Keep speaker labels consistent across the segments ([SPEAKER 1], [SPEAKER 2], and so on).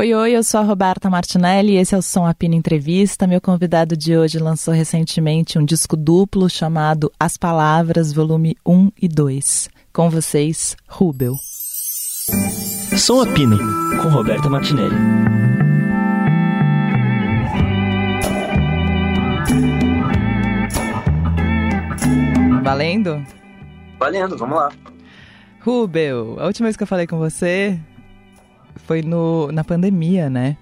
[SPEAKER 1] Oi, oi, eu sou a Roberta Martinelli e esse é o Som Apino Entrevista. Meu convidado de hoje lançou recentemente um disco duplo chamado As Palavras, volume 1 e 2. Com vocês, Rubel.
[SPEAKER 2] Som Apino, com Roberta Martinelli.
[SPEAKER 1] Valendo?
[SPEAKER 3] Valendo, vamos lá.
[SPEAKER 1] Rubel, a última vez que eu falei com você foi no, na pandemia, né?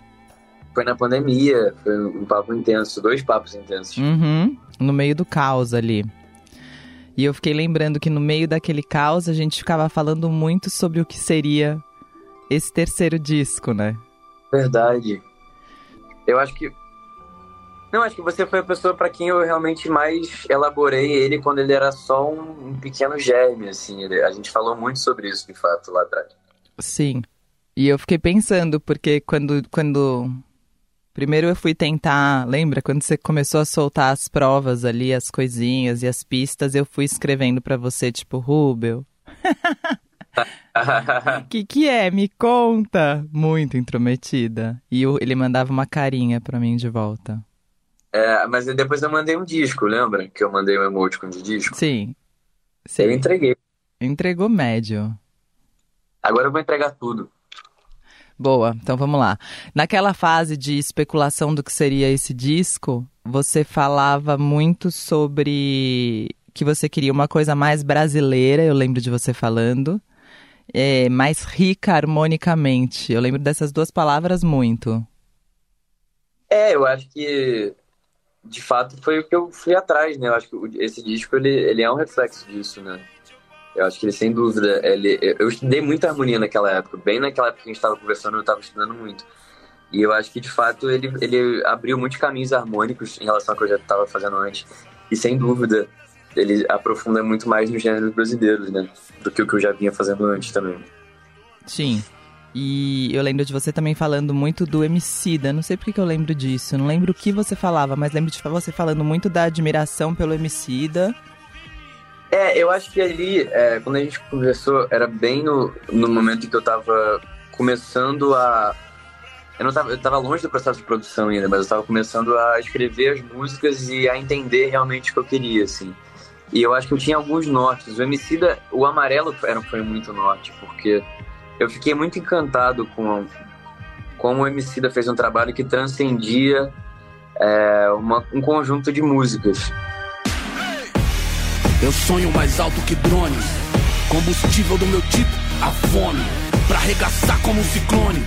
[SPEAKER 3] Foi na pandemia, foi um papo intenso, dois papos intensos.
[SPEAKER 1] Uhum, no meio do caos ali. E eu fiquei lembrando que no meio daquele caos a gente ficava falando muito sobre o que seria esse terceiro disco, né?
[SPEAKER 3] Verdade. Eu acho que. Não, acho que você foi a pessoa para quem eu realmente mais elaborei ele quando ele era só um, um pequeno germe, assim. Ele... a gente falou muito sobre isso, de fato, lá atrás.
[SPEAKER 1] Sim. E eu fiquei pensando, porque quando, quando. Primeiro eu fui tentar. Lembra? Quando você começou a soltar as provas ali, as coisinhas e as pistas, eu fui escrevendo para você, tipo, Rubel. que que é? Me conta! Muito intrometida. E eu, ele mandava uma carinha pra mim de volta.
[SPEAKER 3] É, mas depois eu mandei um disco, lembra? Que eu mandei um emoticon de disco?
[SPEAKER 1] Sim. Sim.
[SPEAKER 3] Eu entreguei.
[SPEAKER 1] Entregou médio.
[SPEAKER 3] Agora eu vou entregar tudo.
[SPEAKER 1] Boa, então vamos lá. Naquela fase de especulação do que seria esse disco, você falava muito sobre que você queria uma coisa mais brasileira, eu lembro de você falando, é, mais rica harmonicamente. Eu lembro dessas duas palavras muito.
[SPEAKER 3] É, eu acho que de fato foi o que eu fui atrás, né? Eu acho que esse disco ele, ele é um reflexo disso, né? Eu acho que ele, sem dúvida, ele, eu estudei muita harmonia naquela época. Bem naquela época que a gente estava conversando, eu estava estudando muito. E eu acho que, de fato, ele, ele abriu muitos caminhos harmônicos em relação ao que eu já estava fazendo antes. E, sem dúvida, ele aprofunda muito mais nos gêneros brasileiros, né? Do que o que eu já vinha fazendo antes também.
[SPEAKER 1] Sim. E eu lembro de você também falando muito do Emicida. Não sei por que eu lembro disso. Não lembro o que você falava, mas lembro de você falando muito da admiração pelo Emicida
[SPEAKER 3] é, eu acho que ali, é, quando a gente conversou, era bem no, no momento em que eu tava começando a. Eu não tava, eu tava longe do processo de produção ainda, mas eu tava começando a escrever as músicas e a entender realmente o que eu queria, assim. E eu acho que eu tinha alguns nortes. O Emicida, o amarelo era, foi muito norte, porque eu fiquei muito encantado com como o Emicida fez um trabalho que transcendia é, uma, um conjunto de músicas.
[SPEAKER 4] Eu sonho mais alto que drones. Combustível do meu tipo, a fome. Pra arregaçar como um ciclone.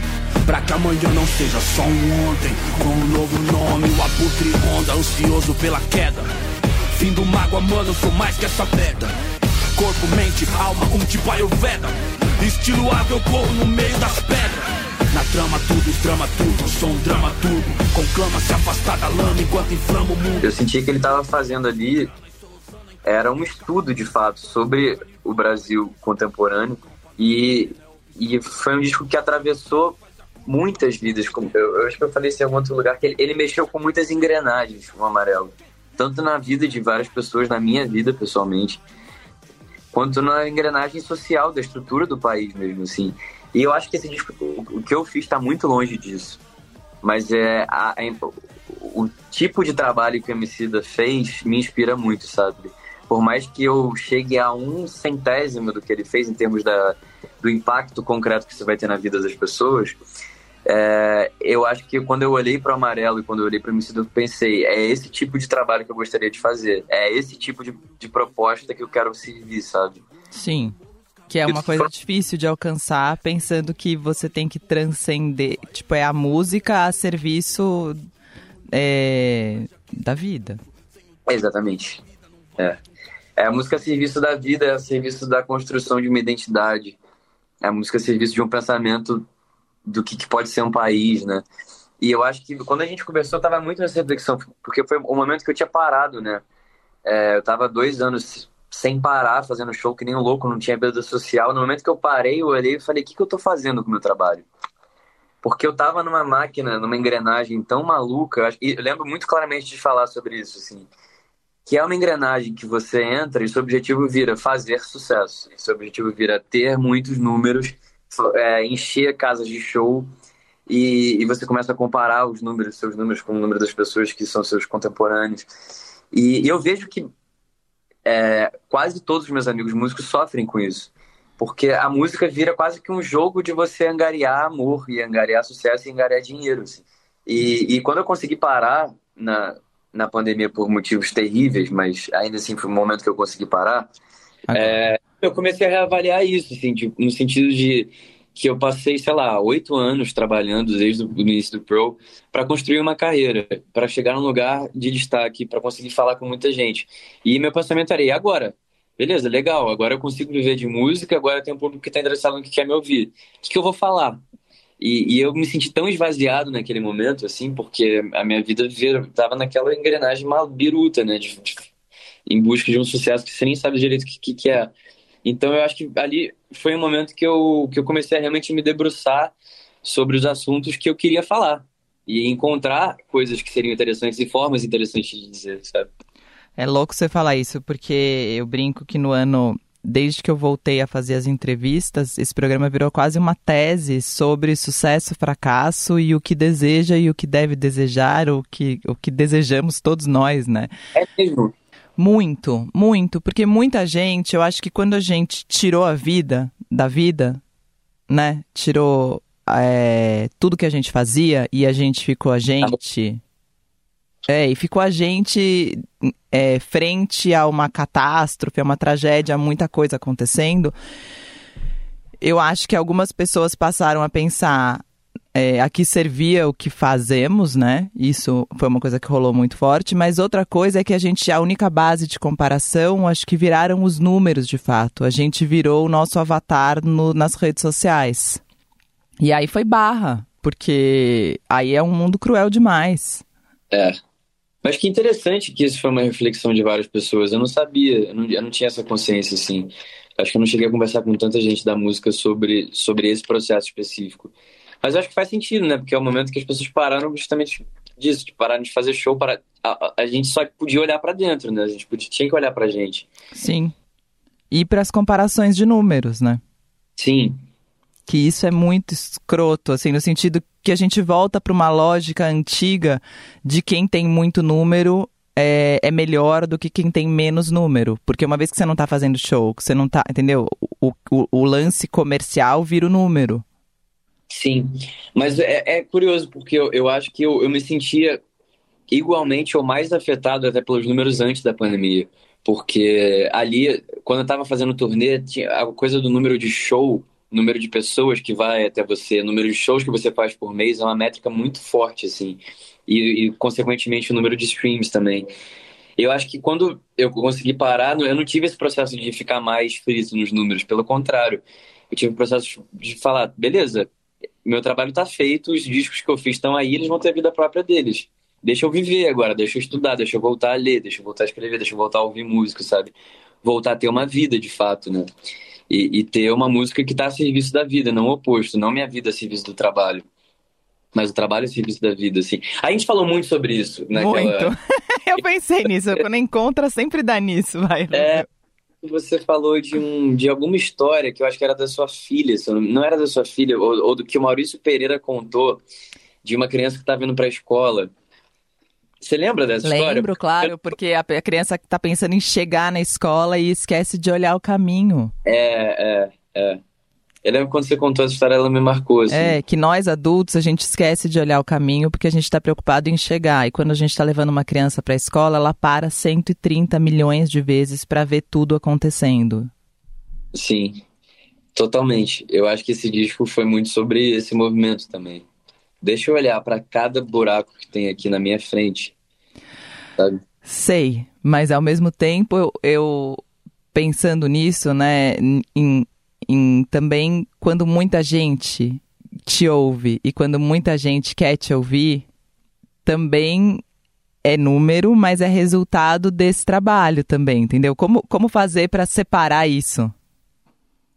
[SPEAKER 4] Pra que amanhã não seja só um ontem. Com um novo nome, o abutre onda, ansioso pela queda. Fim do mágoa, mano, sou mais que essa pedra. Corpo, mente, alma, um tipo Ayurveda. Estilo água, eu corro no meio das pedras. Na trama tudo, drama tudo, sou um drama tudo. Conclama se afastar da lama enquanto inflama o mundo.
[SPEAKER 3] Eu senti que ele tava fazendo ali era um estudo de fato sobre o Brasil contemporâneo e, e foi um disco que atravessou muitas vidas. Eu, eu acho que eu falei isso em algum outro lugar, que ele, ele mexeu com muitas engrenagens, o Amarelo. Tanto na vida de várias pessoas, na minha vida pessoalmente, quanto na engrenagem social da estrutura do país mesmo, assim. E eu acho que esse disco, o, que eu fiz está muito longe disso. Mas é a, a, o tipo de trabalho que o Emicida fez me inspira muito, sabe? Por mais que eu chegue a um centésimo do que ele fez em termos da, do impacto concreto que isso vai ter na vida das pessoas, é, eu acho que quando eu olhei para o amarelo e quando eu olhei para o Emicida, eu pensei, é esse tipo de trabalho que eu gostaria de fazer, é esse tipo de, de proposta que eu quero servir, sabe?
[SPEAKER 1] Sim. Que é uma coisa difícil de alcançar, pensando que você tem que transcender, tipo, é a música a serviço é, da vida.
[SPEAKER 3] exatamente. É. É a música a serviço da vida, é a serviço da construção de uma identidade. É a música a serviço de um pensamento do que, que pode ser um país, né? E eu acho que quando a gente conversou, eu tava muito nessa reflexão, porque foi o momento que eu tinha parado, né? É, eu tava dois anos sem parar, fazendo show que nem um louco, não tinha vida social. No momento que eu parei, eu olhei e falei, o que, que eu tô fazendo com o meu trabalho? Porque eu tava numa máquina, numa engrenagem tão maluca, e eu lembro muito claramente de falar sobre isso, assim que é uma engrenagem que você entra e seu objetivo vira fazer sucesso. E seu objetivo vira ter muitos números, é, encher casas de show e, e você começa a comparar os números, seus números com o número das pessoas que são seus contemporâneos. E, e eu vejo que é, quase todos os meus amigos músicos sofrem com isso. Porque a música vira quase que um jogo de você angariar amor, e angariar sucesso e angariar dinheiro. Assim. E, e quando eu consegui parar na, na pandemia por motivos terríveis, mas ainda assim foi um momento que eu consegui parar, é, eu comecei a reavaliar isso, assim, de, no sentido de que eu passei, sei lá, oito anos trabalhando desde o início do Pro para construir uma carreira, para chegar num lugar de destaque, para conseguir falar com muita gente. E meu pensamento era, e agora? Beleza, legal, agora eu consigo viver de música, agora tem um público que está interessado no que quer me ouvir. O que, que eu vou falar? E, e, eu me senti tão esvaziado naquele momento, assim, porque a minha vida estava naquela engrenagem biruta, né? De, de, em busca de um sucesso que você nem sabe direito o que, que, que é. Então eu acho que ali foi um momento que eu, que eu comecei a realmente me debruçar sobre os assuntos que eu queria falar e encontrar coisas que seriam interessantes e formas interessantes de dizer, sabe?
[SPEAKER 1] É louco você falar isso, porque eu brinco que no ano, desde que eu voltei a fazer as entrevistas, esse programa virou quase uma tese sobre sucesso, fracasso e o que deseja e o que deve desejar, o que, o que desejamos todos nós, né?
[SPEAKER 3] É mesmo.
[SPEAKER 1] Muito, muito, porque muita gente, eu acho que quando a gente tirou a vida da vida, né, tirou é, tudo que a gente fazia e a gente ficou a gente. É, e ficou a gente é, frente a uma catástrofe, a uma tragédia, a muita coisa acontecendo. Eu acho que algumas pessoas passaram a pensar: é, aqui servia o que fazemos, né? Isso foi uma coisa que rolou muito forte. Mas outra coisa é que a gente, a única base de comparação, acho que viraram os números de fato. A gente virou o nosso avatar no, nas redes sociais. E aí foi barra, porque aí é um mundo cruel demais.
[SPEAKER 3] É. Mas que interessante que isso foi uma reflexão de várias pessoas. Eu não sabia, eu não, eu não tinha essa consciência assim. Acho que eu não cheguei a conversar com tanta gente da música sobre, sobre esse processo específico. Mas acho que faz sentido, né? Porque é o momento que as pessoas pararam justamente disso, de pararam de fazer show. Para... A, a gente só podia olhar para dentro, né? A gente podia, tinha que olhar pra gente.
[SPEAKER 1] Sim. E para as comparações de números, né?
[SPEAKER 3] Sim.
[SPEAKER 1] Que isso é muito escroto, assim, no sentido que a gente volta para uma lógica antiga de quem tem muito número é, é, melhor do que quem tem menos número. Porque uma vez que você não tá fazendo show, que você não tá. Entendeu? O, o, o lance comercial vira o número.
[SPEAKER 3] Sim, mas é, é curioso porque eu, eu acho que eu, eu me sentia igualmente ou mais afetado até pelos números antes da pandemia. Porque ali, quando eu estava fazendo turnê, tinha a coisa do número de show, número de pessoas que vai até você, número de shows que você faz por mês é uma métrica muito forte, assim. E, e consequentemente, o número de streams também. Eu acho que quando eu consegui parar, eu não tive esse processo de ficar mais frito nos números, pelo contrário. Eu tive o processo de falar, beleza, meu trabalho está feito, os discos que eu fiz estão aí, eles vão ter a vida própria deles. Deixa eu viver agora, deixa eu estudar, deixa eu voltar a ler, deixa eu voltar a escrever, deixa eu voltar a ouvir música, sabe? Voltar a ter uma vida de fato, né? E, e ter uma música que está a serviço da vida, não o oposto, não minha vida a serviço do trabalho. Mas o trabalho é serviço da vida, assim. A gente falou muito sobre isso,
[SPEAKER 1] né? Muito. eu pensei nisso, quando encontra sempre dá nisso, vai.
[SPEAKER 3] É, você falou de, um, de alguma história que eu acho que era da sua filha, não era da sua filha, ou, ou do que o Maurício Pereira contou, de uma criança que estava indo para a escola. Você lembra dessa
[SPEAKER 1] Lembro,
[SPEAKER 3] história?
[SPEAKER 1] Lembro, claro, porque a, criança está pensando em chegar na escola e esquece de olhar o caminho.
[SPEAKER 3] É, é, é. Eu lembro quando você contou essa história, ela me marcou. Assim.
[SPEAKER 1] É, que nós adultos, a gente esquece de olhar o caminho porque a gente está preocupado em chegar. E quando a gente está levando uma criança para a escola, ela para 130 milhões de vezes para ver tudo acontecendo.
[SPEAKER 3] Sim, totalmente. Eu acho que esse disco foi muito sobre esse movimento também. Deixa eu olhar para cada buraco que tem aqui na minha frente. Sabe?
[SPEAKER 1] Sei, mas ao mesmo tempo eu, eu pensando nisso, né, em em também quando muita gente te ouve e quando muita gente quer te ouvir, também é número, mas é resultado desse trabalho também, entendeu? Como, como fazer para separar isso?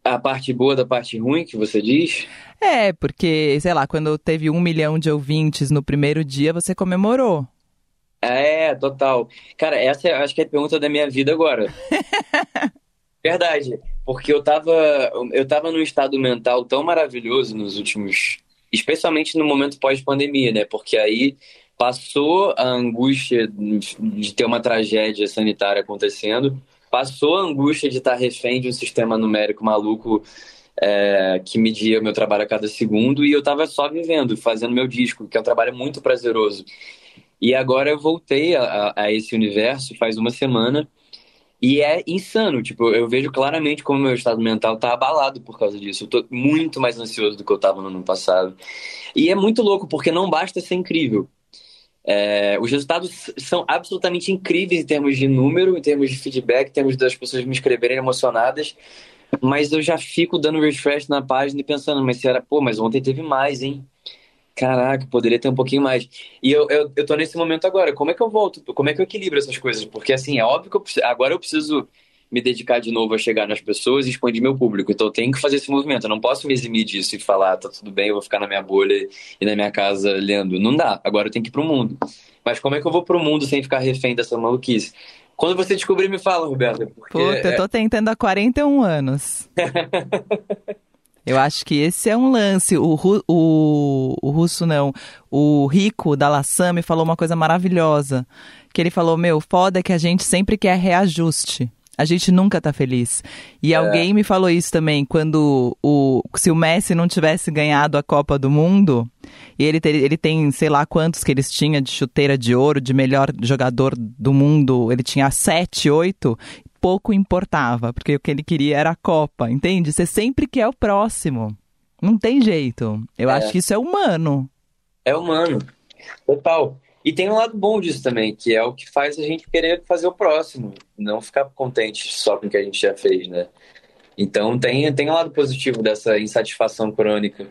[SPEAKER 3] A parte boa da parte ruim que você diz?
[SPEAKER 1] É, porque, sei lá, quando teve um milhão de ouvintes no primeiro dia, você comemorou.
[SPEAKER 3] É, total. Cara, essa é, acho que é a pergunta da minha vida agora. Verdade porque eu tava, eu tava num estado mental tão maravilhoso nos últimos especialmente no momento pós-pandemia, né? Porque aí passou a angústia de ter uma tragédia sanitária acontecendo, passou a angústia de estar refém de um sistema numérico maluco é, que media meu trabalho a cada segundo e eu estava só vivendo, fazendo meu disco, que é um trabalho muito prazeroso. E agora eu voltei a, a esse universo faz uma semana e é insano, tipo, eu vejo claramente como meu estado mental tá abalado por causa disso. Eu tô muito mais ansioso do que eu tava no ano passado. E é muito louco, porque não basta ser incrível. É, os resultados são absolutamente incríveis em termos de número, em termos de feedback, em termos das pessoas me escreverem emocionadas. Mas eu já fico dando refresh na página e pensando, mas será, pô, mas ontem teve mais, hein? Caraca, poderia ter um pouquinho mais. E eu, eu, eu tô nesse momento agora. Como é que eu volto? Como é que eu equilibro essas coisas? Porque, assim, é óbvio que eu, agora eu preciso me dedicar de novo a chegar nas pessoas e expandir meu público. Então eu tenho que fazer esse movimento. Eu não posso me eximir disso e falar, tá tudo bem, eu vou ficar na minha bolha e na minha casa lendo. Não dá. Agora eu tenho que ir pro mundo. Mas como é que eu vou pro mundo sem ficar refém dessa maluquice? Quando você descobrir, me fala, Roberto.
[SPEAKER 1] Porque... Puta, eu tô tentando há 41 anos. Eu acho que esse é um lance. O, o, o russo não. O Rico da Lassame falou uma coisa maravilhosa. Que ele falou: Meu, foda é que a gente sempre quer reajuste. A gente nunca tá feliz. E é. alguém me falou isso também, quando o se o Messi não tivesse ganhado a Copa do Mundo, e ele, ter, ele tem, sei lá quantos que eles tinham de chuteira de ouro, de melhor jogador do mundo, ele tinha sete, oito, pouco importava, porque o que ele queria era a Copa, entende? Você sempre quer o próximo. Não tem jeito. Eu é. acho que isso é humano.
[SPEAKER 3] É humano. Total. E tem um lado bom disso também, que é o que faz a gente querer fazer o próximo, não ficar contente só com o que a gente já fez, né? Então tem, tem um lado positivo dessa insatisfação crônica,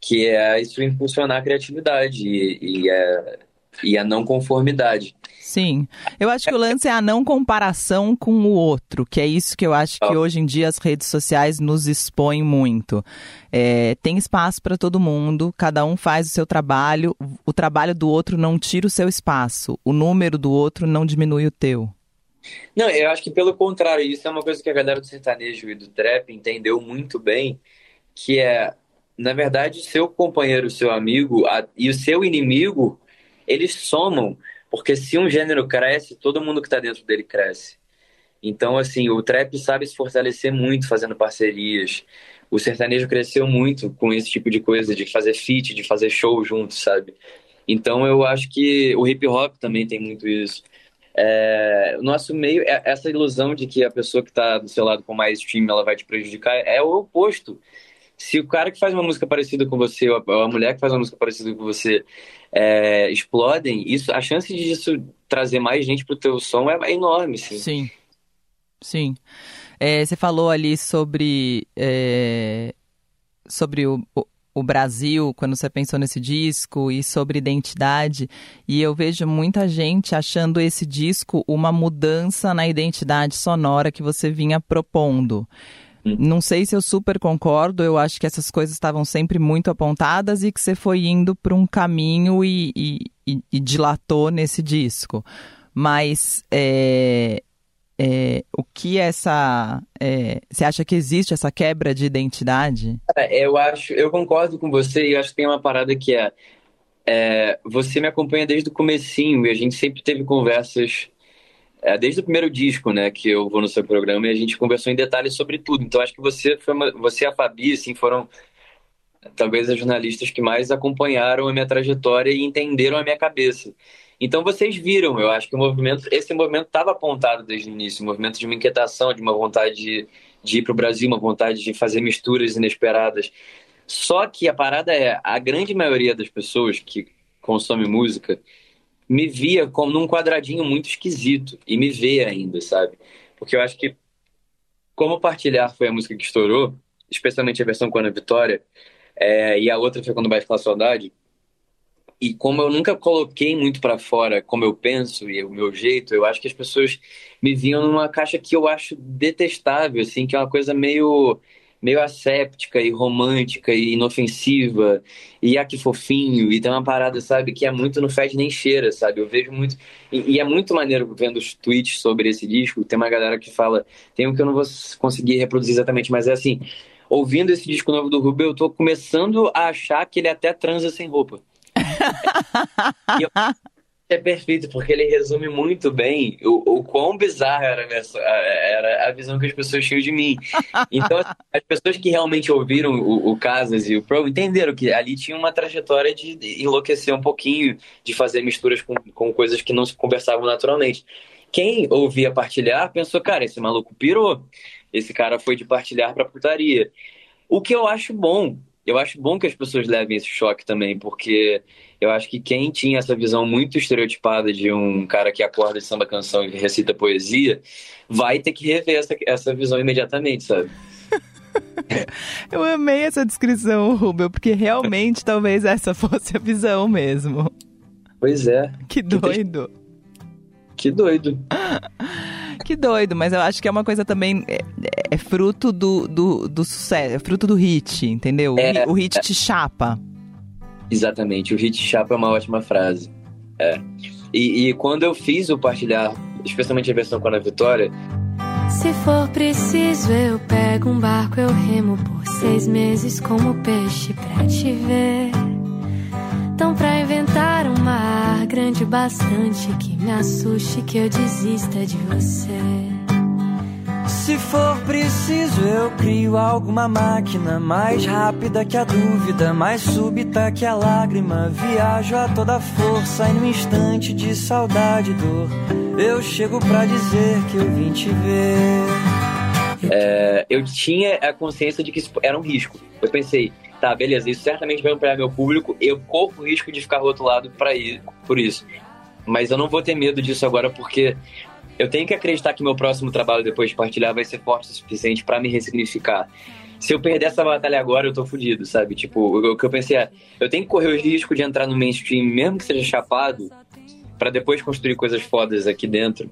[SPEAKER 3] que é isso impulsionar a criatividade e, e, é, e a não conformidade.
[SPEAKER 1] Sim. Eu acho que o lance é a não comparação com o outro, que é isso que eu acho que hoje em dia as redes sociais nos expõem muito. É, tem espaço para todo mundo, cada um faz o seu trabalho, o trabalho do outro não tira o seu espaço, o número do outro não diminui o teu.
[SPEAKER 3] Não, eu acho que pelo contrário, isso é uma coisa que a galera do sertanejo e do trap entendeu muito bem, que é, na verdade, seu companheiro, seu amigo a, e o seu inimigo, eles somam porque se um gênero cresce, todo mundo que está dentro dele cresce. Então, assim, o trap sabe se fortalecer muito fazendo parcerias. O sertanejo cresceu muito com esse tipo de coisa, de fazer feat, de fazer show junto, sabe? Então, eu acho que o hip hop também tem muito isso. É, nosso meio, é, essa ilusão de que a pessoa que está do seu lado com mais stream ela vai te prejudicar é o oposto. Se o cara que faz uma música parecida com você, ou a mulher que faz uma música parecida com você, é, explodem, isso, a chance disso trazer mais gente pro teu som é, é enorme, sim.
[SPEAKER 1] Sim, sim. É, você falou ali sobre, é, sobre o, o Brasil, quando você pensou nesse disco, e sobre identidade, e eu vejo muita gente achando esse disco uma mudança na identidade sonora que você vinha propondo. Não sei se eu super concordo, eu acho que essas coisas estavam sempre muito apontadas e que você foi indo para um caminho e, e, e, dilatou nesse disco. Mas é, é, o que essa. É, você acha que existe essa quebra de identidade?
[SPEAKER 3] Eu acho, eu concordo com você e acho que tem uma parada que é, é você me acompanha desde o comecinho e a gente sempre teve conversas é, desde o primeiro disco, né, que eu vou no seu programa e a gente conversou em detalhes sobre tudo. Então acho que você foi uma, você e a Fabi, assim, foram talvez as jornalistas que mais acompanharam a minha trajetória e entenderam a minha cabeça. Então vocês viram, eu acho que o movimento, esse movimento estava apontado desde o início, um movimento de uma inquietação, de uma vontade de, de ir para o Brasil, uma vontade de fazer misturas inesperadas. Só que a parada é, a grande maioria das pessoas que consome música me via como num quadradinho muito esquisito e me vê ainda, sabe? Porque eu acho que como Partilhar foi a música que estourou, especialmente a versão com a Vitória, é, e a outra foi quando Bate Pela Saudade, e como eu nunca coloquei muito para fora como eu penso e o meu jeito, eu acho que as pessoas me viam numa caixa que eu acho detestável, assim, que é uma coisa meio meio asséptica e romântica e inofensiva e aqui fofinho e tem uma parada, sabe, que é muito no fed nem cheira, sabe? Eu vejo muito e, e, é muito maneiro vendo os tweets sobre esse disco. Tem uma galera que fala, tem um que eu não vou conseguir reproduzir exatamente, mas é assim, ouvindo esse disco novo do Rubio, eu tô começando a achar que ele até transa sem roupa. eu, é perfeito, porque ele resume muito bem o, o quão bizarra era, era, a visão que as pessoas tinham de mim. Então, assim, as pessoas que realmente ouviram o, o Casas e o Pro entenderam que ali tinha uma trajetória de enlouquecer um pouquinho, de fazer misturas com, com coisas que não se conversavam naturalmente. Quem ouvia partilhar pensou, cara, esse maluco pirou. Esse cara foi de partilhar para putaria. O que eu acho bom, eu acho bom que as pessoas levem esse choque também, porque eu acho que quem tinha essa visão muito estereotipada de um cara que acorda de samba canção e recita poesia, vai ter que rever essa, essa visão imediatamente, sabe?
[SPEAKER 1] Eu amei essa descrição, Rubel, porque realmente talvez essa fosse a visão mesmo.
[SPEAKER 3] Pois é.
[SPEAKER 1] Que doido.
[SPEAKER 3] Que doido.
[SPEAKER 1] Que doido, mas eu acho que é uma coisa também. É, é fruto do, do, do, sucesso, é fruto do hit, entendeu? É, o hit te chapa.
[SPEAKER 3] Exatamente, o hit chapa é uma ótima frase. É. E, e quando eu fiz o partilhar, especialmente a versão com a Vitória.
[SPEAKER 5] Se for preciso, eu pego um barco, eu remo por seis meses como peixe pra te ver. Então, pra inventar um mar grande bastante que me assuste, que eu desista de você.
[SPEAKER 6] Se for preciso, eu crio alguma máquina mais rápida que a dúvida, mais súbita que a lágrima. Viajo a toda força e no instante de saudade e dor, eu chego pra dizer que eu vim te ver.
[SPEAKER 3] É, eu tinha a consciência de que isso era um risco. Eu pensei, tá, beleza, isso certamente vai ampliar meu público, eu corro o risco de ficar rotulado para ir por isso. Mas eu não vou ter medo disso agora porque eu tenho que acreditar que meu próximo trabalho depois de partilhar vai ser forte o suficiente para me ressignificar. Se eu perder essa batalha agora, eu tô fudido, sabe? Tipo, o, que eu pensei é, eu tenho que correr o risco de entrar no mainstream, mesmo que seja chapado, para depois construir coisas fodas aqui dentro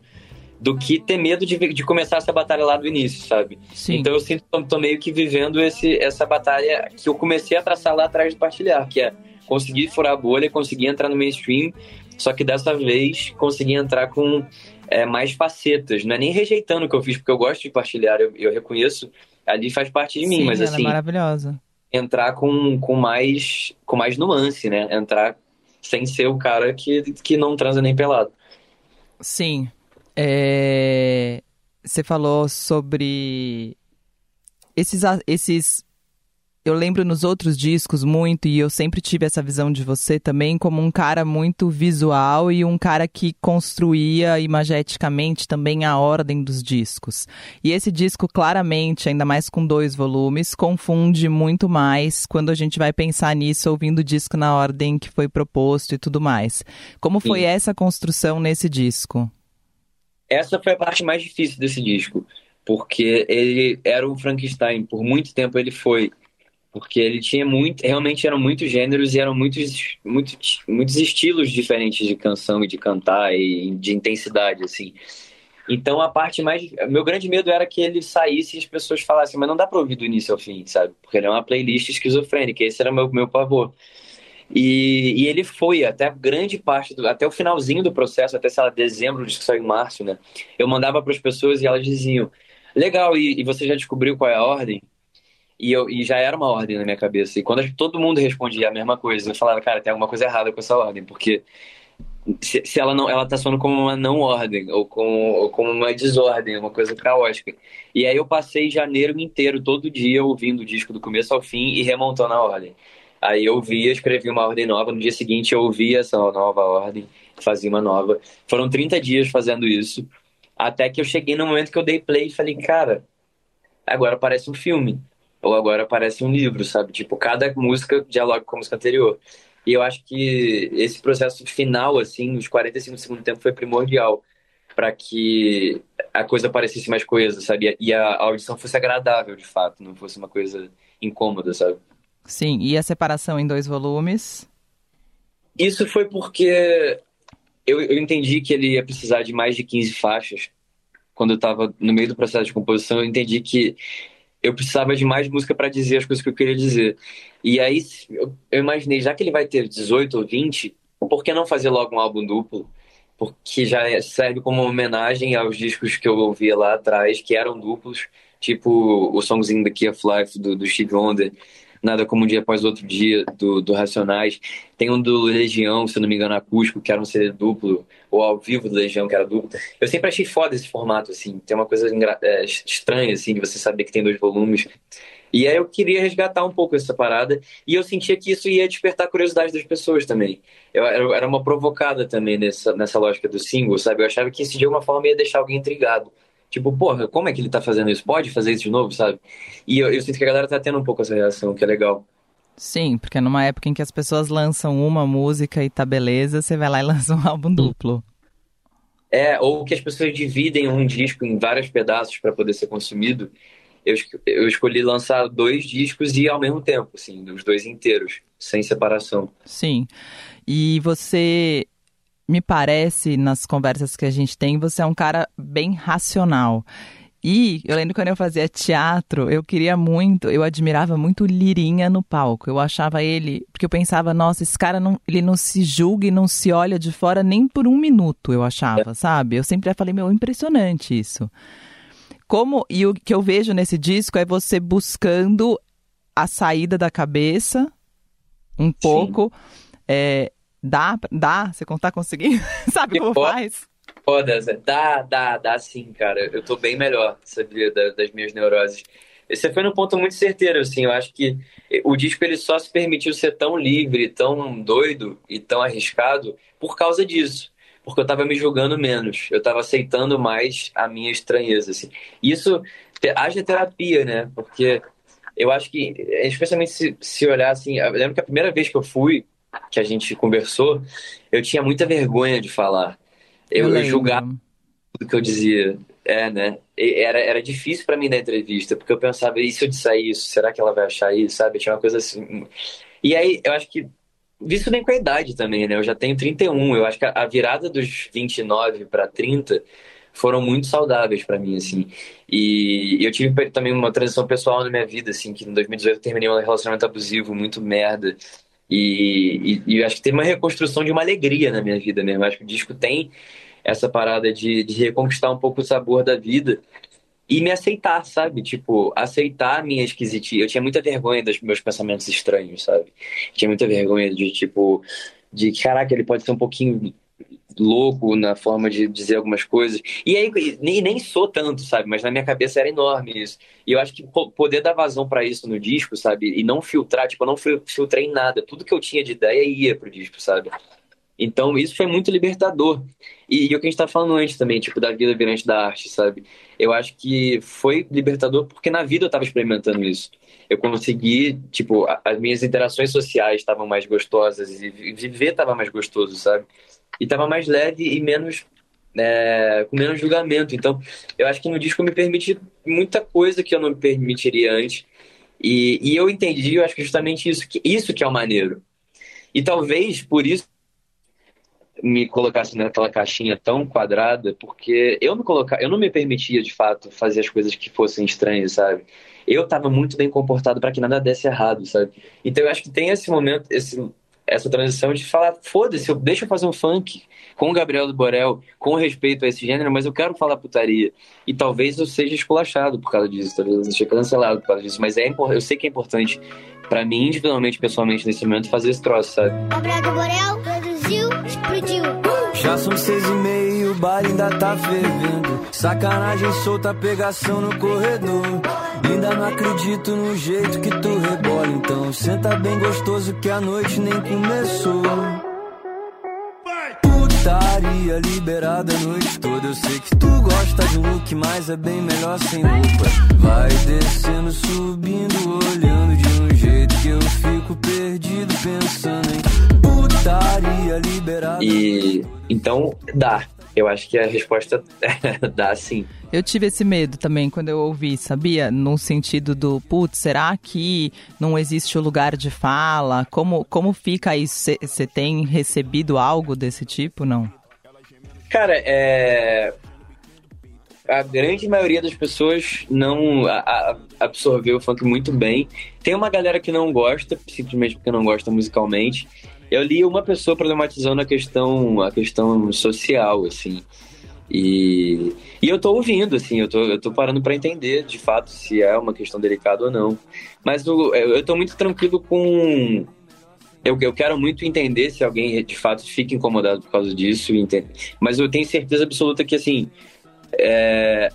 [SPEAKER 3] do que ter medo de, de começar essa batalha lá do início, sabe? Sim. Então eu sinto que tô meio que vivendo esse, essa batalha que eu comecei a traçar lá atrás de partilhar, que é conseguir furar a bolha, conseguir entrar no mainstream, só que dessa vez conseguir entrar com é, mais facetas, não é nem rejeitando o que eu fiz, porque eu gosto de partilhar, eu, eu reconheço, ali faz parte de mim,
[SPEAKER 1] Sim,
[SPEAKER 3] mas assim...
[SPEAKER 1] É maravilhosa.
[SPEAKER 3] Entrar com, com, mais, com mais nuance, né? Entrar sem ser o cara que, que não transa nem pelado.
[SPEAKER 1] Sim, é... Você falou sobre esses, esses. Eu lembro nos outros discos muito, e eu sempre tive essa visão de você também como um cara muito visual e um cara que construía imageticamente também a ordem dos discos. E esse disco, claramente, ainda mais com dois volumes, confunde muito mais quando a gente vai pensar nisso ouvindo o disco na ordem que foi proposto e tudo mais. Como foi Sim. essa construção nesse disco?
[SPEAKER 3] essa foi a parte mais difícil desse disco, porque ele era o Frankenstein, por muito tempo ele foi, porque ele tinha muito, realmente eram muitos gêneros e eram muitos, muitos, muitos estilos diferentes de canção e de cantar e de intensidade, assim. Então a parte mais, meu grande medo era que ele saísse e as pessoas falassem, mas não dá para ouvir do início ao fim, sabe? Porque ele é uma playlist esquizofrênica, esse era meu meu pavor. E, e, ele foi até grande parte, do, até o finalzinho do processo, até, sei lá, dezembro, que saiu em março, né? Eu mandava para as pessoas e elas diziam: Legal, e, e, você já descobriu qual é a ordem? E, eu, e já era uma ordem na minha cabeça. E quando todo mundo respondia a mesma coisa, eu falava: Cara, tem alguma coisa errada com essa ordem, porque se, se ela não ela tá soando como uma não ordem ou, com, ou como uma desordem, uma coisa caótica. E aí eu passei janeiro inteiro, todo dia, ouvindo o disco do começo ao fim e remontando a ordem. Aí eu via, escrevi uma ordem nova. No dia seguinte eu ouvia essa nova ordem, fazia uma nova. Foram 30 dias fazendo isso. Até que eu cheguei no momento que eu dei play e falei, cara, agora parece um filme. Ou agora parece um livro, sabe? Tipo, cada música dialoga com a música anterior. E eu acho que esse processo final, assim, os 45 do segundo tempo, foi primordial para que a coisa parecesse mais coesa, sabe? E a audição fosse agradável, de fato, não fosse uma coisa incômoda, sabe?
[SPEAKER 1] Sim, e a separação em dois volumes?
[SPEAKER 3] Isso foi porque eu, eu entendi que ele ia precisar de mais de 15 faixas. Quando eu estava no meio do processo de composição, eu entendi que eu precisava de mais música para dizer as coisas que eu queria dizer. E aí eu, imaginei, já que ele vai ter 18 ou 20, por que não fazer logo um álbum duplo? Porque já serve como homenagem aos discos que eu ouvia lá atrás, que eram duplos, tipo o songzinho The Key of Life do, do Steve Wonder, Nada Como Um Dia Após Outro Dia, do, do Racionais. Tem um do Legião, se não me engano, acústico, que era um CD duplo, ou ao vivo do Legião, que era duplo. Eu sempre achei foda esse formato, assim. Tem uma coisa é, estranha, assim, de você saber que tem dois volumes. E aí eu queria resgatar um pouco essa parada, e eu sentia que isso ia despertar a curiosidade das pessoas também. Eu era uma provocada também nessa, nessa lógica do single, sabe? Eu achava que isso de alguma forma ia deixar alguém intrigado. Tipo, porra, como é que ele tá fazendo isso? Pode fazer isso de novo, sabe? E eu, eu sinto que a galera tá tendo um pouco essa reação, que é legal.
[SPEAKER 1] Sim, porque numa época em que as pessoas lançam uma música e tá beleza, você vai lá e lança um álbum duplo.
[SPEAKER 3] É, ou que as pessoas dividem um disco em vários pedaços para poder ser consumido. Eu, eu escolhi lançar dois discos e ao mesmo tempo, assim, os dois inteiros, sem separação.
[SPEAKER 1] Sim. E você me parece, nas conversas que a gente tem, você é um cara bem racional. E eu lembro quando eu fazia teatro, eu queria muito, eu admirava muito Lirinha no palco. Eu achava ele, porque eu pensava, nossa, esse cara não, ele não se julga e não se olha de fora nem por um minuto, eu achava, sabe? Eu sempre falei, meu, impressionante isso. Como e o que eu vejo nesse disco é você buscando a saída da cabeça um pouco, é, Dá, dá? Você tá conseguindo? Sabe como faz?
[SPEAKER 3] Foda, dá, dá, dá sim, cara. Eu tô bem melhor, sabia, das minhas neuroses. Você foi no ponto muito certeiro, assim. Eu acho que o disco ele só se permitiu ser tão livre, tão doido e tão arriscado por causa disso. Porque eu tava me julgando menos. Eu tava aceitando mais a minha estranheza, assim. Isso haja terapia, né? Porque eu acho que, especialmente se, se olhar assim. Eu lembro que a primeira vez que eu fui que a gente conversou, eu tinha muita vergonha de falar. Eu, eu, julgava tudo que eu dizia. É, né? Era, era difícil para mim na entrevista, porque eu pensava, e se eu disser isso? Será que ela vai achar isso? Sabe? Tinha uma coisa assim. E aí, eu acho que. Visto nem com a idade também, né? Eu já tenho 31. Eu acho que a virada dos 29 para 30 foram muito saudáveis para mim, assim. E eu tive também uma transição pessoal na minha vida, assim, que em 2018 eu terminei um relacionamento abusivo muito merda. E, e, e acho que tem uma reconstrução de uma alegria na minha vida mesmo. Acho que o disco tem essa parada de, de reconquistar um pouco o sabor da vida e me aceitar, sabe? Tipo, aceitar a minha esquisitice. Eu tinha muita vergonha dos meus pensamentos estranhos, sabe? Tinha muita vergonha de, tipo, de caraca, ele pode ser um pouquinho louco na forma de dizer algumas coisas. E aí, nem, nem sou tanto, sabe? Mas na minha cabeça era enorme isso. E eu acho que poder dar vazão para isso no disco, sabe? E não filtrar, tipo, eu não filtrei nada. Tudo que eu tinha de ideia ia pro disco, sabe? Então, isso foi muito libertador. E, e o que a gente tá falando antes também, tipo, da vida virante da arte, sabe? Eu acho que foi libertador porque na vida eu tava experimentando isso. Eu consegui, tipo, as minhas interações sociais estavam mais gostosas e viver tava mais gostoso, sabe? E estava mais leve e menos é, com menos julgamento. Então, eu acho que no disco me permite muita coisa que eu não me permitiria antes. E, e eu entendi, eu acho que justamente isso que, isso que é o maneiro. E talvez por isso me colocasse naquela caixinha tão quadrada, porque eu não colocar, eu não me permitia de fato fazer as coisas que fossem estranhas, sabe? Eu estava muito bem comportado para que nada desse errado, sabe? Então eu acho que tem esse momento, esse essa transição de falar, foda-se, deixa eu fazer um funk com o Gabriel do Borel, com respeito a esse gênero, mas eu quero falar putaria. E talvez eu seja esculachado por causa disso, talvez eu seja cancelado por causa disso, mas é eu sei que é importante para mim, individualmente, pessoalmente, nesse momento, fazer esse troço, sabe?
[SPEAKER 7] Gabriel do Borel produziu, explodiu.
[SPEAKER 6] Já são seis e meio, o bar ainda tá fervendo. Sacanagem solta, pegação no corredor. Ainda não acredito no jeito que tu rebola. Então senta bem gostoso que a noite nem começou. Putaria liberada a noite toda. Eu sei que tu gosta de look, mas é bem melhor sem roupa. Vai descendo, subindo, olhando de um jeito que eu fico perdido pensando em putaria liberada.
[SPEAKER 3] E então dá. Eu acho que a resposta dá sim.
[SPEAKER 1] Eu tive esse medo também quando eu ouvi, sabia? No sentido do, putz, será que não existe o lugar de fala? Como, como fica isso? Você tem recebido algo desse tipo, não?
[SPEAKER 3] Cara, é... A grande maioria das pessoas não a, a, absorveu o funk muito bem. Tem uma galera que não gosta, simplesmente porque não gosta musicalmente. Eu li uma pessoa problematizando a questão, a questão social, assim. E, e eu tô ouvindo, assim, eu tô, eu tô parando para entender de fato se é uma questão delicada ou não. Mas eu, eu tô muito tranquilo com. Eu, eu quero muito entender se alguém de fato fica incomodado por causa disso. Mas eu tenho certeza absoluta que, assim, é,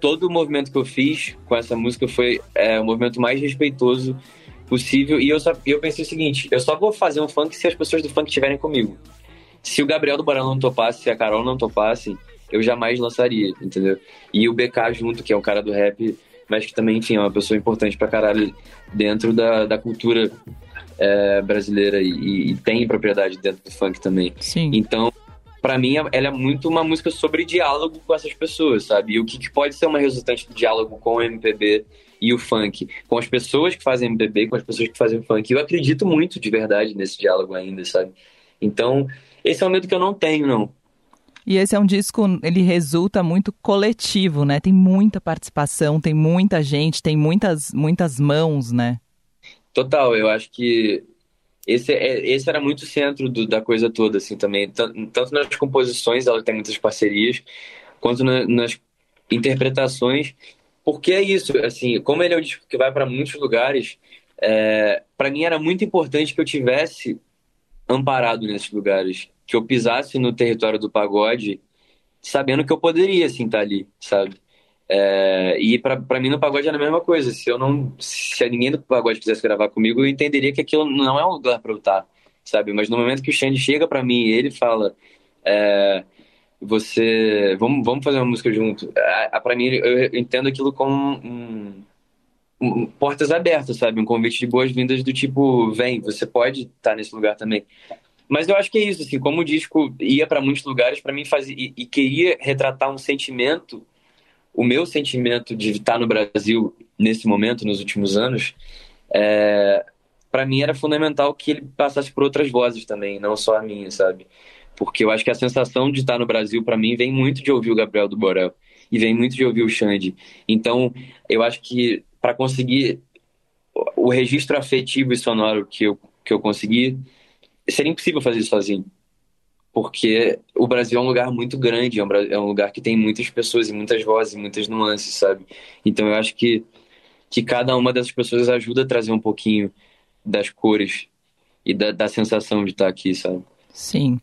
[SPEAKER 3] todo o movimento que eu fiz com essa música foi é, o movimento mais respeitoso possível. E eu, só, eu pensei o seguinte: eu só vou fazer um funk se as pessoas do funk estiverem comigo. Se o Gabriel do Barão não topasse, se a Carol não topasse, eu jamais lançaria, entendeu? E o BK junto, que é um cara do rap, mas que também, enfim, é uma pessoa importante pra caralho dentro da, da cultura é, brasileira e, e, tem propriedade dentro do funk também.
[SPEAKER 1] Sim.
[SPEAKER 3] Então, para mim, ela é muito uma música sobre diálogo com essas pessoas, sabe? E o que, que pode ser uma resultante do diálogo com o MPB e o funk, com as pessoas que fazem MPB, com as pessoas que fazem funk. Eu acredito muito de verdade nesse diálogo ainda, sabe? Então, esse é um medo que eu não tenho, não.
[SPEAKER 1] E esse é um disco, ele resulta muito coletivo, né? Tem muita participação, tem muita gente, tem muitas, muitas mãos, né?
[SPEAKER 3] Total, eu acho que esse, é, esse era muito o centro do, da coisa toda, assim, também. Tanto nas composições, ela tem muitas parcerias, quanto na, nas interpretações. Porque é isso, assim, como ele é um disco que vai para muitos lugares, é, para mim era muito importante que eu tivesse amparado nesses lugares que eu pisasse no território do pagode sabendo que eu poderia, assim, estar tá ali, sabe? É, e para mim no pagode era a mesma coisa. Se eu não, se ninguém do pagode quisesse gravar comigo, eu entenderia que aquilo não é um lugar para eu estar, sabe? Mas no momento que o Xande chega para mim ele fala, é, você, vamos, vamos fazer uma música junto. Para mim eu entendo aquilo como um, um, portas abertas, sabe? Um convite de boas-vindas do tipo, vem, você pode estar nesse lugar também. Mas eu acho que é isso, assim, como o disco ia para muitos lugares, para mim fazia e, e, queria retratar um sentimento, o meu sentimento de estar no Brasil nesse momento, nos últimos anos, é, para mim era fundamental que ele passasse por outras vozes também, não só a minha, sabe? Porque eu acho que a sensação de estar no Brasil, para mim, vem muito de ouvir o Gabriel do Borel e vem muito de ouvir o Xande. Então, eu acho que para conseguir o registro afetivo e sonoro que eu, que eu consegui, seria impossível fazer isso sozinho. Porque o Brasil é um lugar muito grande, é um, é lugar que tem muitas pessoas e muitas vozes, muitas nuances, sabe? Então eu acho que, que cada uma dessas pessoas ajuda a trazer um pouquinho das cores e da, da sensação de estar aqui, sabe?
[SPEAKER 1] Sim.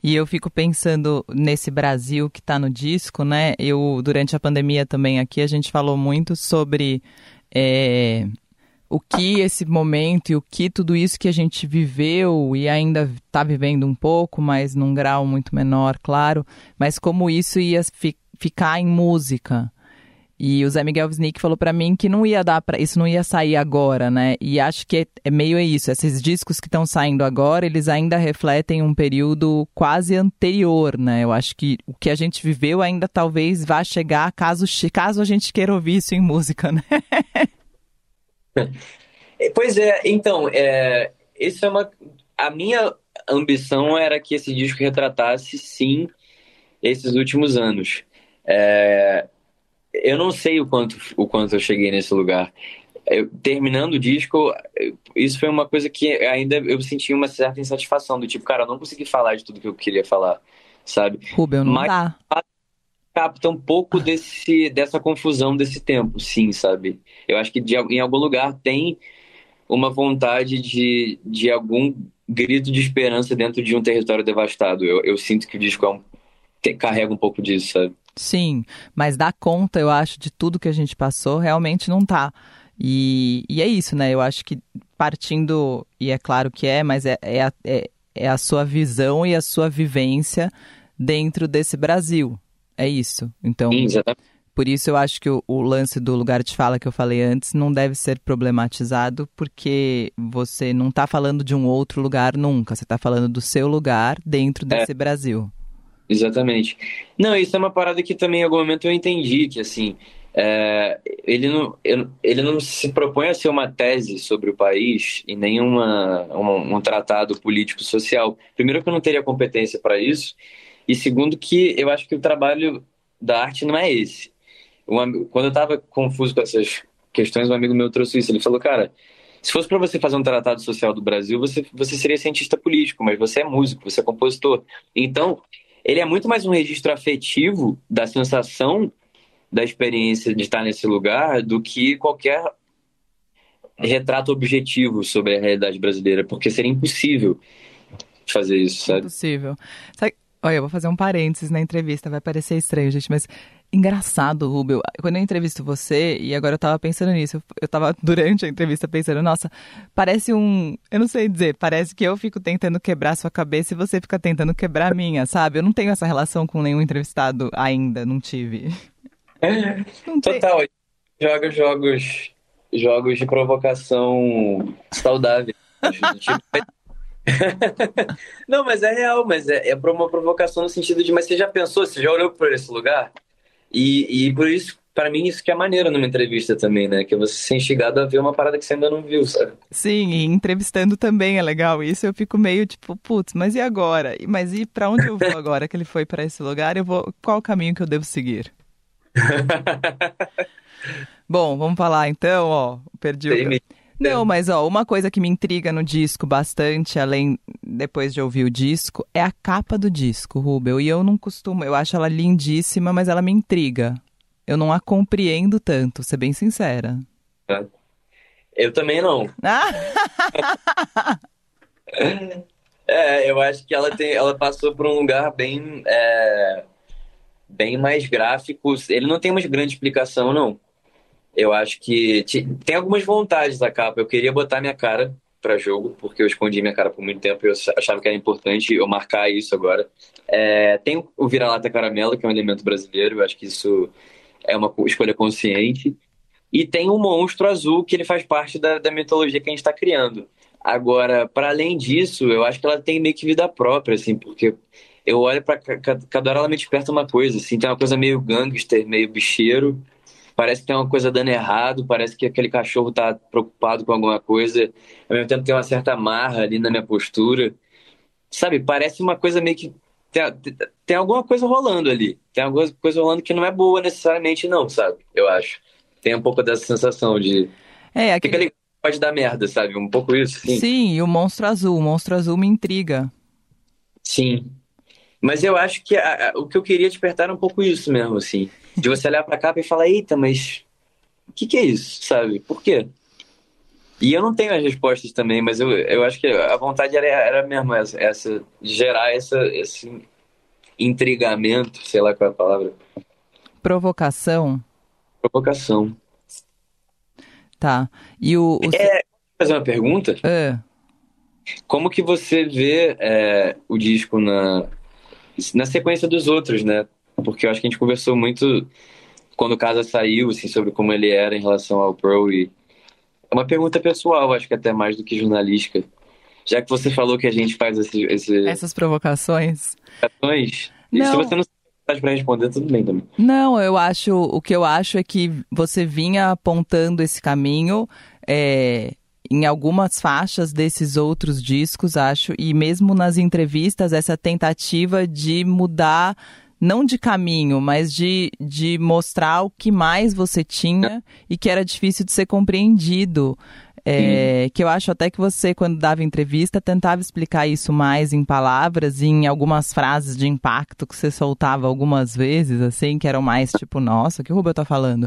[SPEAKER 1] E eu fico pensando nesse Brasil que está no disco, né? Eu, durante a pandemia também aqui, a gente falou muito sobre é, o que esse momento e o que tudo isso que a gente viveu e ainda está vivendo um pouco, mas num grau muito menor, claro, mas como isso ia fi ficar em música. E o Zé Miguel Wisnik falou para mim que não ia dar para isso não ia sair agora, né? E acho que é, é meio isso. Esses discos que estão saindo agora, eles ainda refletem um período quase anterior, né? Eu acho que o que a gente viveu ainda talvez vá chegar caso caso a gente queira ouvir isso em música, né?
[SPEAKER 3] Pois é, então, é, isso é uma. A minha ambição era que esse disco retratasse, sim, esses últimos anos. É, eu não sei o quanto, o quanto eu cheguei nesse lugar. Eu, terminando o disco, isso foi uma coisa que ainda eu senti uma certa insatisfação, do tipo, cara, eu não consegui falar de tudo que eu queria falar, sabe?
[SPEAKER 1] Rubem, não Mas, dá
[SPEAKER 3] capta um pouco desse, dessa confusão desse tempo, sim, sabe? Eu acho que de, em algum lugar tem uma vontade de, de algum grito de esperança dentro de um território devastado. Eu, eu sinto que o disco é um, carrega um pouco disso, sabe?
[SPEAKER 1] Sim, mas dá conta, eu acho, de tudo que a gente passou, realmente não tá. E, e é isso, né? Eu acho que partindo, e é claro que é, mas é, é, é, é a sua visão e a sua vivência dentro desse Brasil. É isso. Então,
[SPEAKER 3] Sim,
[SPEAKER 1] por isso eu acho que o, o, lance do lugar de fala que eu falei antes não deve ser problematizado, porque você não está falando de um outro lugar nunca. Você está falando do seu lugar dentro desse é. Brasil.
[SPEAKER 3] Exatamente. Não, isso é uma parada que também em algum momento eu entendi, que assim, é, ele, não, ele não se propõe a ser uma tese sobre o país e nem uma, um, um tratado político-social. Primeiro que eu não teria competência para isso, e segundo que eu acho que o trabalho da arte não é esse. Um, quando eu estava confuso com essas questões, um amigo meu trouxe isso. Ele falou, cara, se fosse para você fazer um tratado social do Brasil, você, você seria cientista político, mas você é músico, você é compositor. Então, ele é muito mais um registro afetivo da sensação da experiência de estar nesse lugar do que qualquer retrato objetivo sobre a realidade brasileira, porque seria impossível fazer isso, sabe?
[SPEAKER 1] Impossível. Sabe, olha, eu vou fazer um parênteses na entrevista, vai parecer estranho, gente, mas engraçado, Rubio. Quando eu entrevisto você, e agora eu tava pensando nisso, eu tava durante a entrevista pensando, nossa, parece um. Eu não sei dizer, parece que eu fico tentando quebrar sua cabeça e você fica tentando quebrar a minha, sabe? Eu não tenho essa relação com nenhum entrevistado ainda, não tive.
[SPEAKER 3] Não Total, joga jogos, jogos de provocação saudável. tipo, não, mas é real, mas é, é uma provocação no sentido de, mas você já pensou, você já olhou por esse lugar? E, e por isso, para mim, isso que é maneiro numa entrevista também, né? Que você se instigado a ver uma parada que você ainda não viu, sabe?
[SPEAKER 1] Sim, e entrevistando também é legal isso. Eu fico meio tipo, putz, mas e agora? Mas e para onde eu vou agora que ele foi para esse lugar? Eu vou, qual o caminho que eu devo seguir? Bom, vamos falar então, ó, perdi o... Não, mas ó, uma coisa que me intriga no disco bastante, além depois de ouvir o disco, é a capa do disco, Rubel. E eu não costumo, eu acho ela lindíssima, mas ela me intriga. Eu não a compreendo tanto, ser bem sincera.
[SPEAKER 3] É. Eu também não. é, eu acho que ela tem, ela passou por um lugar bem, é, bem mais gráfico. Ele não tem uma grande explicação, não. Eu acho que tem algumas vontades da capa. Eu queria botar minha cara para jogo, porque eu escondi minha cara por muito tempo e eu achava que era importante eu marcar isso agora. É, tem o vira-lata caramelo, que é um elemento brasileiro, eu acho que isso é uma escolha consciente. E tem o monstro azul, que ele faz parte da, da mitologia que a gente está criando. Agora, para além disso, eu acho que ela tem meio que vida própria, assim, porque eu olho para cada hora ela me desperta uma coisa, assim, tem uma coisa meio gangster, meio bicheiro, parece que tem uma coisa dando errado, parece que aquele cachorro tá preocupado com alguma coisa, ao mesmo tempo tem uma certa marra ali na minha postura. Sabe, parece uma coisa meio que. Tem, tem alguma coisa rolando ali. Tem alguma coisa rolando que não é boa necessariamente, não, sabe? Eu acho. Tem um pouco dessa sensação de.
[SPEAKER 1] É, aquele... aquele
[SPEAKER 3] pode dar merda, sabe? Um pouco isso, sim.
[SPEAKER 1] Sim, e o monstro azul. O monstro azul me intriga.
[SPEAKER 3] Sim. Mas eu acho que a, a, o que eu queria despertar era um pouco isso mesmo, assim. De você olhar pra capa e falar, eita, mas o que, que é isso, sabe? Por quê? E eu não tenho as respostas também, mas eu, eu acho que a vontade era, era mesmo essa, essa gerar essa, esse intrigamento, sei lá qual é a palavra.
[SPEAKER 1] Provocação?
[SPEAKER 3] Provocação.
[SPEAKER 1] Tá. E o. o...
[SPEAKER 3] É, fazer uma pergunta?
[SPEAKER 1] É.
[SPEAKER 3] Como que você vê é, o disco na, na sequência dos outros, né? Porque eu acho que a gente conversou muito quando o Casa saiu, assim, sobre como ele era em relação ao Pro e é uma pergunta pessoal, acho que até mais do que jornalística. Já que você falou que a gente faz esse, esse...
[SPEAKER 1] essas provocações.
[SPEAKER 3] Provocações. Não. se você não sabe para responder, tudo bem também.
[SPEAKER 1] Não, eu acho. O que eu acho é que você vinha apontando esse caminho. É, em algumas faixas desses outros discos, acho, e mesmo nas entrevistas, essa tentativa de mudar não de caminho, mas de, de mostrar o que mais você tinha e que era difícil de ser compreendido. É, que eu acho até que você, quando dava entrevista, tentava explicar isso mais em palavras e em algumas frases de impacto que você soltava algumas vezes, assim, que eram mais tipo, nossa, o que o Rubio tá falando?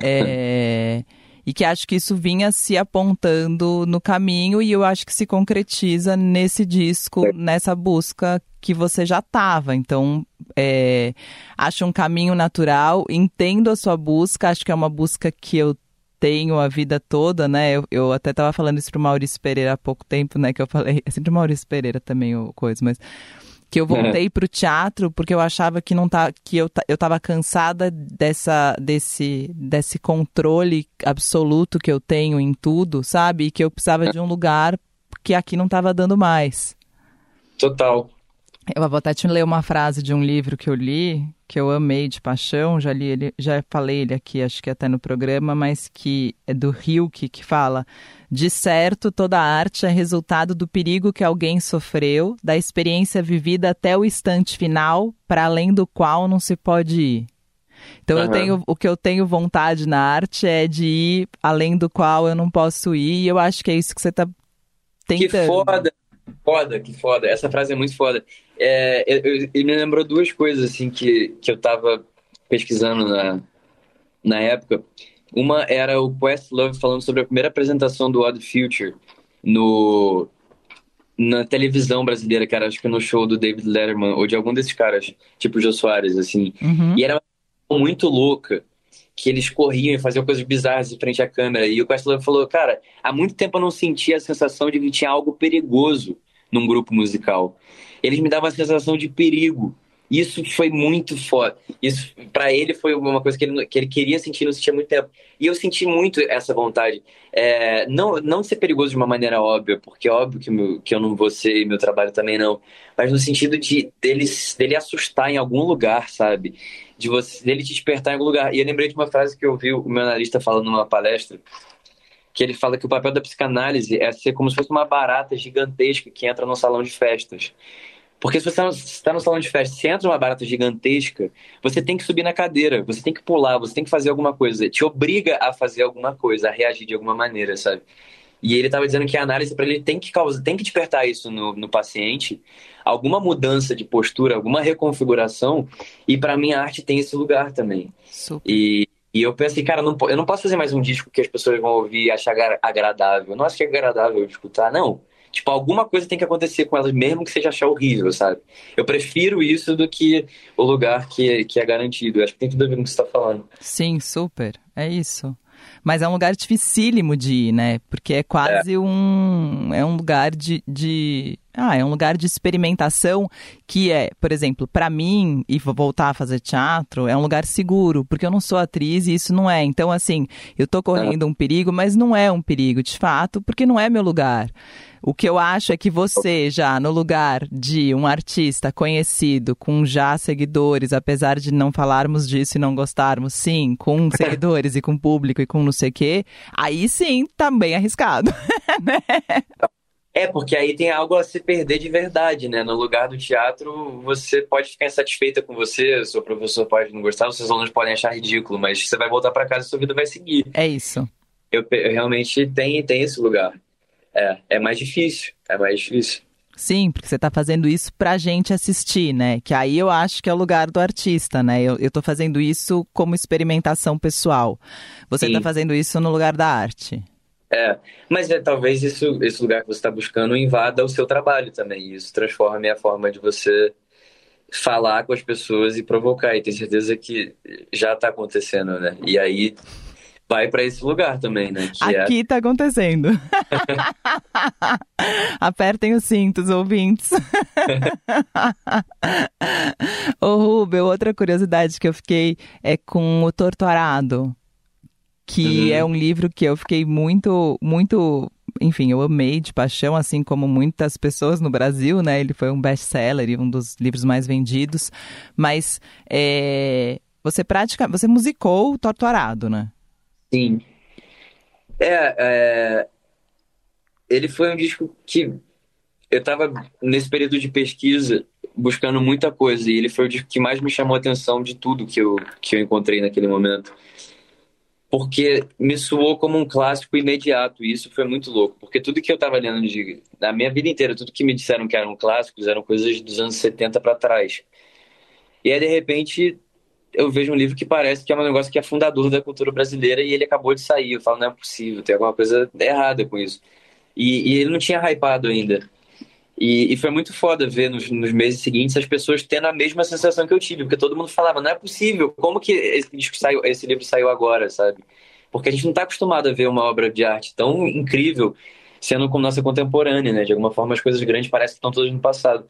[SPEAKER 1] É, e que acho que isso vinha se apontando no caminho e eu acho que se concretiza nesse disco, nessa busca que você já estava. Então, é, acho um caminho natural, entendo a sua busca, acho que é uma busca que eu tenho a vida toda, né? Eu, eu até estava falando isso para o Maurício Pereira há pouco tempo, né? Que eu falei, é sempre o Maurício Pereira também, o coisa, mas que eu voltei para o teatro porque eu achava que não tá que eu, eu tava cansada dessa desse desse controle absoluto que eu tenho em tudo, sabe? E que eu precisava de um lugar que aqui não estava dando mais.
[SPEAKER 3] Total.
[SPEAKER 1] Eu vou até te ler uma frase de um livro que eu li, que eu amei de paixão, já li ele, já falei ele aqui, acho que até no programa, mas que é do Hilke, que fala: "De certo, toda arte é resultado do perigo que alguém sofreu, da experiência vivida até o instante final, para além do qual não se pode ir." Então uhum. eu tenho o que eu tenho vontade na arte é de ir além do qual eu não posso ir, e eu acho que é isso que você está tentando.
[SPEAKER 3] Que foda. Foda, que foda. Essa frase é muito foda. É, eu, eu, me lembrou duas coisas, assim, que, que eu tava pesquisando na, na época. Uma era o Questlove falando sobre a primeira apresentação do Odd Future no, na televisão brasileira, cara, acho que no show do David Letterman, ou de algum desses caras, tipo Jô Soares, assim.
[SPEAKER 1] Uhum.
[SPEAKER 3] E era uma muito louca, que eles corriam e faziam coisas bizarras em frente à câmera. E o Questlove falou, cara, há muito tempo eu não sentia a sensação de que tinha algo perigoso num grupo musical. Eles me davam a sensação de perigo. Isso foi muito foda. Isso, para ele, foi uma coisa que ele, que ele queria sentir, não sentia muito tempo. E eu senti muito essa vontade. É, não, não ser perigoso de uma maneira óbvia, porque é óbvio que, meu, que eu não vou ser e meu trabalho também não. Mas no sentido de dele, dele assustar em algum lugar, sabe? De você, dele te despertar em algum lugar. E eu lembrei de uma frase que eu vi o meu analista falando numa palestra, que ele fala que o papel da psicanálise é ser como se fosse uma barata gigantesca que entra num salão de festas. Porque se você está no salão de festa, se entra uma barata gigantesca, você tem que subir na cadeira, você tem que pular, você tem que fazer alguma coisa. Te obriga a fazer alguma coisa, a reagir de alguma maneira, sabe? E ele estava dizendo que a análise para ele tem que causar, tem que despertar isso no, no paciente, alguma mudança de postura, alguma reconfiguração. E para mim a arte tem esse lugar também.
[SPEAKER 1] Super.
[SPEAKER 3] E, e eu pensei, cara, não, eu não posso fazer mais um disco que as pessoas vão ouvir e achar agradável. Eu não acho que é agradável escutar, não. Tipo, alguma coisa tem que acontecer com elas, mesmo que seja achar horrível, sabe? Eu prefiro isso do que o lugar que, que é garantido. Eu acho que tem tudo a ver com o que você está falando.
[SPEAKER 1] Sim, super. É isso. Mas é um lugar dificílimo de ir, né? Porque é quase é. um. É um lugar de, de. Ah, é um lugar de experimentação que é, por exemplo, para mim, e voltar a fazer teatro, é um lugar seguro, porque eu não sou atriz e isso não é. Então, assim, eu tô correndo um perigo, mas não é um perigo de fato, porque não é meu lugar. O que eu acho é que você, já no lugar de um artista conhecido, com já seguidores, apesar de não falarmos disso e não gostarmos, sim, com seguidores e com público e com não sei o quê, aí sim tá bem arriscado, né?
[SPEAKER 3] É, porque aí tem algo a se perder de verdade, né? No lugar do teatro, você pode ficar insatisfeita com você, seu professor pode não gostar, os seus alunos podem achar ridículo, mas você vai voltar para casa e sua vida vai seguir.
[SPEAKER 1] É isso.
[SPEAKER 3] Eu, eu realmente tem, tem esse lugar. É, é mais difícil, é mais difícil.
[SPEAKER 1] Sim, porque você está fazendo isso pra gente assistir, né? Que aí eu acho que é o lugar do artista, né? Eu, tô fazendo isso como experimentação pessoal. Você está fazendo isso no lugar da arte.
[SPEAKER 3] É, mas é, talvez isso, esse lugar que você está buscando invada o seu trabalho também. Isso transforme a forma de você falar com as pessoas e provocar. E tenho certeza que já está acontecendo, né? E aí vai para esse lugar também, né?
[SPEAKER 1] Que é Aqui é... tá acontecendo. Apertem os cintos, ouvintes. Ô, Rubel, outra curiosidade que eu fiquei é com o Torturado, que uhum. é um livro que eu fiquei muito, muito enfim, eu amei de paixão, assim como muitas pessoas no Brasil, né? Ele foi um best-seller e um dos livros mais vendidos. Mas é, você pratica, você musicou o Torturado, né?
[SPEAKER 3] Sim. É, é, ele foi um disco que eu estava nesse período de pesquisa buscando muita coisa e ele foi o disco que mais me chamou a atenção de tudo que eu, que eu encontrei naquele momento. Porque me soou como um clássico imediato e isso foi muito louco. Porque tudo que eu estava lendo de, na minha vida inteira, tudo que me disseram que eram clássicos eram coisas dos anos 70 para trás. E aí, de repente, eu vejo um livro que parece que é um negócio que é fundador da cultura brasileira e ele acabou de sair. Eu falo, não é possível, tem alguma coisa errada com isso. E, e ele não tinha hypado ainda. E, e foi muito foda ver nos, nos, meses seguintes as pessoas tendo a mesma sensação que eu tive, porque todo mundo falava, não é possível, como que esse, disco saiu, esse livro saiu agora, sabe? Porque a gente não está acostumado a ver uma obra de arte tão incrível sendo como nossa contemporânea, né? De alguma forma as coisas grandes parecem que estão todas no passado.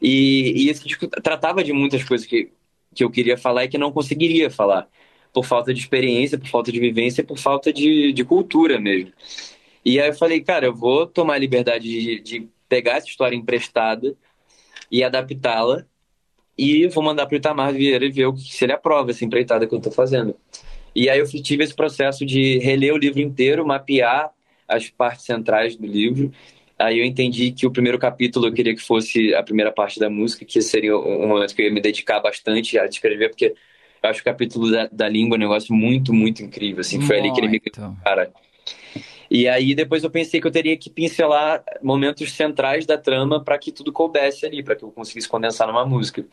[SPEAKER 3] E, e esse disco tratava de muitas coisas que que eu queria falar e que não conseguiria falar, por falta de experiência, por falta de vivência, por falta de, de cultura mesmo. E aí eu falei, cara, eu vou tomar a liberdade de, de pegar essa história emprestada e adaptá-la e vou mandar para o Itamar Vieira e ver o que, se ele aprova essa empreitada que eu estou fazendo. E aí eu tive esse processo de reler o livro inteiro, mapear as partes centrais do livro Aí eu entendi que o primeiro capítulo eu queria que fosse a primeira parte da música, que seria um momento que eu ia me dedicar bastante a descrever, porque eu acho o capítulo da, da língua um negócio muito, muito incrível. Assim, foi muito. ali que ele me. Cara. E aí depois eu pensei que eu teria que pincelar momentos centrais da trama para que tudo coubesse ali, para que eu conseguisse condensar numa música.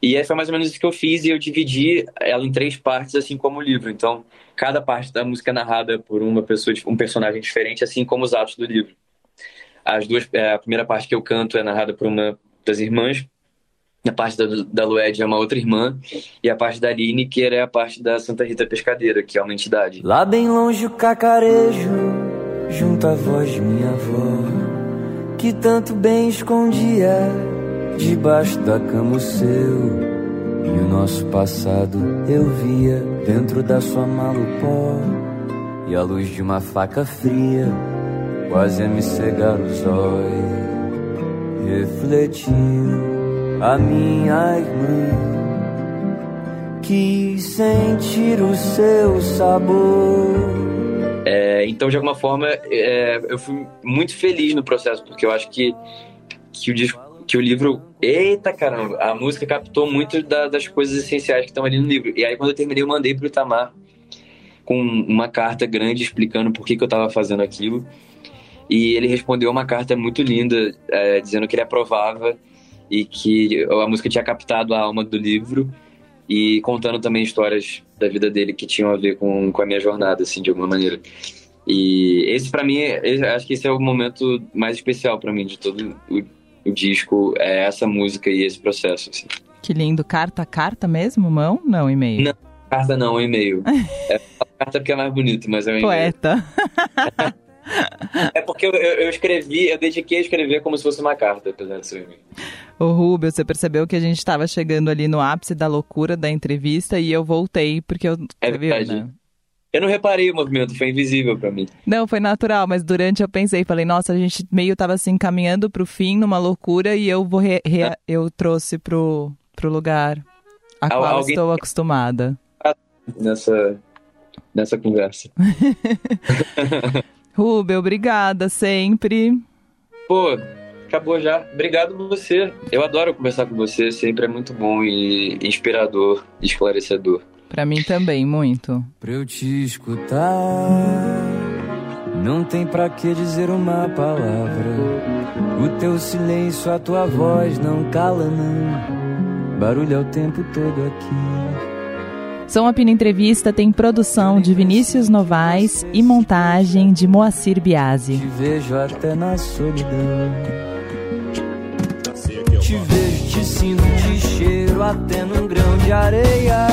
[SPEAKER 3] E aí foi mais ou menos isso que eu fiz e eu dividi ela em três partes, assim como o livro. Então, cada parte da música é narrada por uma pessoa, um personagem diferente, assim como os atos do livro. As duas, é, a primeira parte que eu canto é narrada por uma das irmãs, a parte da, da Lued é uma outra irmã, e a parte da Aline, que é a parte da Santa Rita Pescadeira, que é uma entidade.
[SPEAKER 6] Lá bem longe o cacarejo, junto à voz de minha avó, que tanto bem escondia debaixo da cama o seu. E o nosso passado eu via dentro da sua mala o pó, e a luz de uma faca fria quase a me cegar os olhos. Refletiu a minha irmã. Quis sentir o seu sabor.
[SPEAKER 3] É, então, de alguma forma, é, eu fui muito feliz no processo, porque eu acho que, que, o, disco, que o livro. Eita caramba! A música captou muito da, das coisas essenciais que estão ali no livro. E aí, quando eu terminei, eu mandei para o Itamar com uma carta grande explicando por que, que eu estava fazendo aquilo. E ele respondeu uma carta muito linda, é, dizendo que ele aprovava e que a música tinha captado a alma do livro e contando também histórias da vida dele que tinham a ver com, com a minha jornada, assim, de alguma maneira. E esse, para mim, acho que esse é o momento mais especial para mim de todo o, o, disco, é essa música e esse processo, assim.
[SPEAKER 1] Que lindo. Carta a carta mesmo? Mão? Não, e-mail?
[SPEAKER 3] Não, carta não, e-mail. é, carta porque é mais bonito, mas é um e-mail.
[SPEAKER 1] Poeta.
[SPEAKER 3] É porque eu, eu, escrevi, eu dediquei a escrever como se fosse uma carta, apesar de ser
[SPEAKER 1] Ô Rubio, você percebeu que a gente estava chegando ali no ápice da loucura da entrevista e eu voltei porque eu...
[SPEAKER 3] É verdade. Né? Eu não reparei o movimento, foi invisível para mim.
[SPEAKER 1] Não, foi natural, mas durante eu pensei, falei, nossa, a gente meio tava assim caminhando pro fim numa loucura e eu vou re, re, ah. eu trouxe pro, pro lugar a Al, qual alguém... estou acostumada.
[SPEAKER 3] Nessa nessa conversa.
[SPEAKER 1] Rubel, obrigada sempre.
[SPEAKER 3] Pô, acabou já. Obrigado você. Eu adoro conversar com você, sempre é muito bom e inspirador, esclarecedor.
[SPEAKER 1] Para mim também, muito.
[SPEAKER 6] Pra eu te escutar, não tem pra que dizer uma palavra. O teu silêncio, a tua voz não cala, não. Barulho é o tempo todo aqui.
[SPEAKER 1] Som Apina Entrevista tem produção de Vinícius Novaes e montagem de Moacir Biasi.
[SPEAKER 6] Te vejo até na solidão. Te vejo, te sinto, te cheiro até num grão de areia.